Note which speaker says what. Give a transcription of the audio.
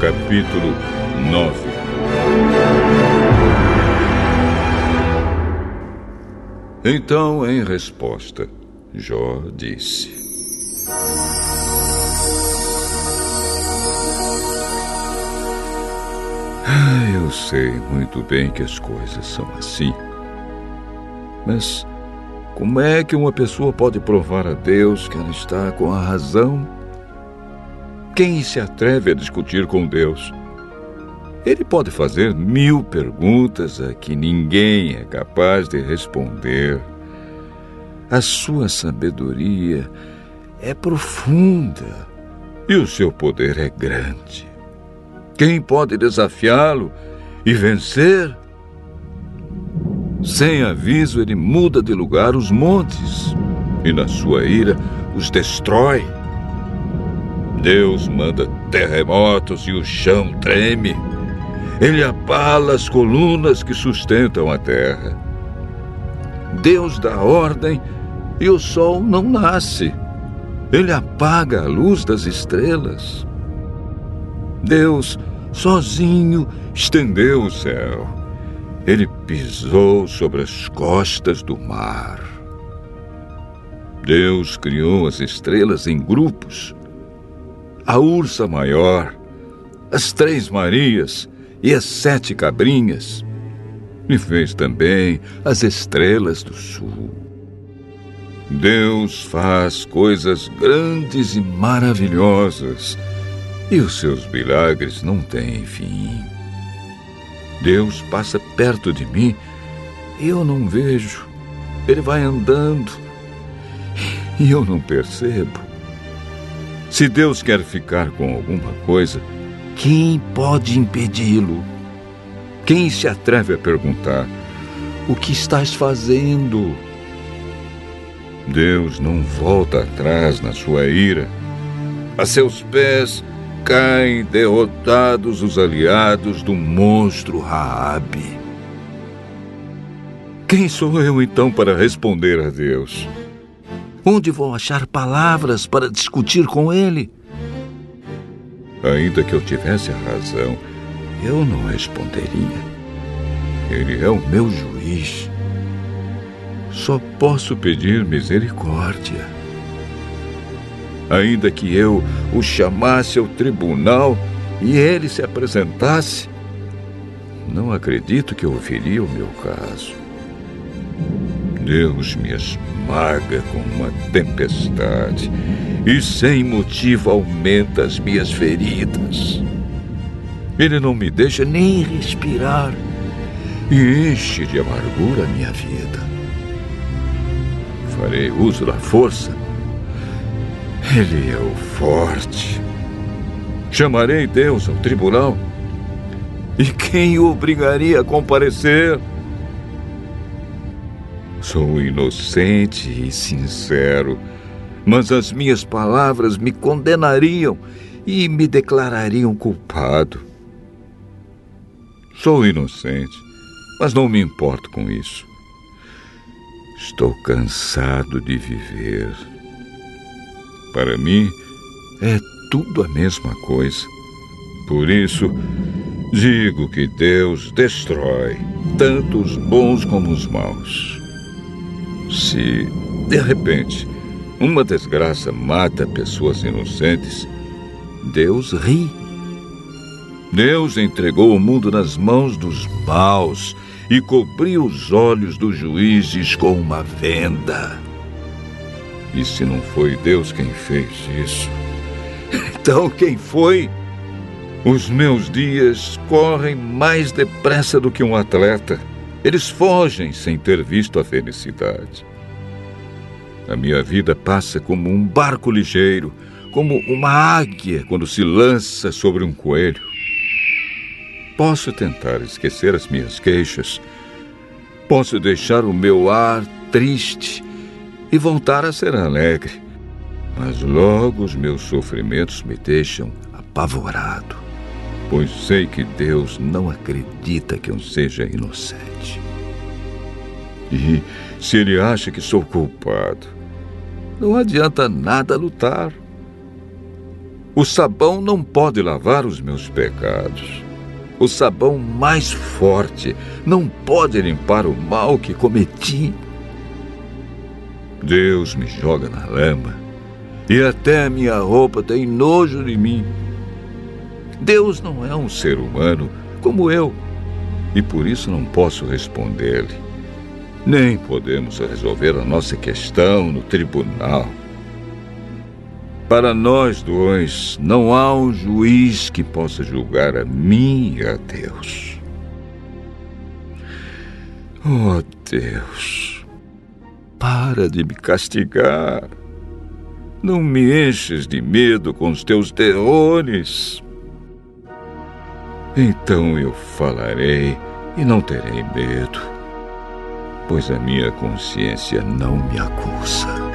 Speaker 1: capítulo 9 Então, em resposta, Jó disse: ah, Eu sei muito bem que as coisas são assim. Mas como é que uma pessoa pode provar a Deus que ela está com a razão? Quem se atreve a discutir com Deus? Ele pode fazer mil perguntas a que ninguém é capaz de responder. A sua sabedoria é profunda e o seu poder é grande. Quem pode desafiá-lo e vencer? Sem aviso, ele muda de lugar os montes e, na sua ira, os destrói. Deus manda terremotos e o chão treme. Ele abala as colunas que sustentam a terra. Deus dá ordem e o sol não nasce. Ele apaga a luz das estrelas. Deus, sozinho, estendeu o céu ele pisou sobre as costas do mar. Deus criou as estrelas em grupos. A ursa maior, as três Marias e as sete cabrinhas. E fez também as estrelas do sul. Deus faz coisas grandes e maravilhosas, e os seus milagres não têm fim. Deus passa perto de mim e eu não vejo. Ele vai andando e eu não percebo. Se Deus quer ficar com alguma coisa, quem pode impedi-lo? Quem se atreve a perguntar: O que estás fazendo? Deus não volta atrás na sua ira. A seus pés caem derrotados os aliados do monstro Raabe. Quem sou eu então para responder a Deus? Onde vou achar palavras para discutir com ele? Ainda que eu tivesse razão, eu não responderia. Ele é o meu juiz. Só posso pedir misericórdia ainda que eu o chamasse ao tribunal e ele se apresentasse, não acredito que ouviria o meu caso. Deus me esmaga com uma tempestade e sem motivo aumenta as minhas feridas. Ele não me deixa nem respirar e enche de amargura a minha vida. Farei uso da força ele é o forte. Chamarei Deus ao tribunal. E quem o obrigaria a comparecer? Sou inocente e sincero, mas as minhas palavras me condenariam e me declarariam culpado. Sou inocente, mas não me importo com isso. Estou cansado de viver. Para mim, é tudo a mesma coisa. Por isso, digo que Deus destrói tanto os bons como os maus. Se, de repente, uma desgraça mata pessoas inocentes, Deus ri. Deus entregou o mundo nas mãos dos maus e cobriu os olhos dos juízes com uma venda. E se não foi Deus quem fez isso? Então quem foi? Os meus dias correm mais depressa do que um atleta. Eles fogem sem ter visto a felicidade. A minha vida passa como um barco ligeiro, como uma águia quando se lança sobre um coelho. Posso tentar esquecer as minhas queixas. Posso deixar o meu ar triste e voltar a ser alegre. Mas logo os meus sofrimentos me deixam apavorado, pois sei que Deus não acredita que eu seja inocente. E se ele acha que sou culpado, não adianta nada lutar. O sabão não pode lavar os meus pecados. O sabão mais forte não pode limpar o mal que cometi. Deus me joga na lama e até a minha roupa tem nojo de mim. Deus não é um ser humano como eu e por isso não posso responder-lhe. Nem podemos resolver a nossa questão no tribunal. Para nós dois, não há um juiz que possa julgar a mim e a Deus. Oh Deus, para de me castigar. Não me enches de medo com os teus terrores. Então eu falarei e não terei medo, pois a minha consciência não me acusa.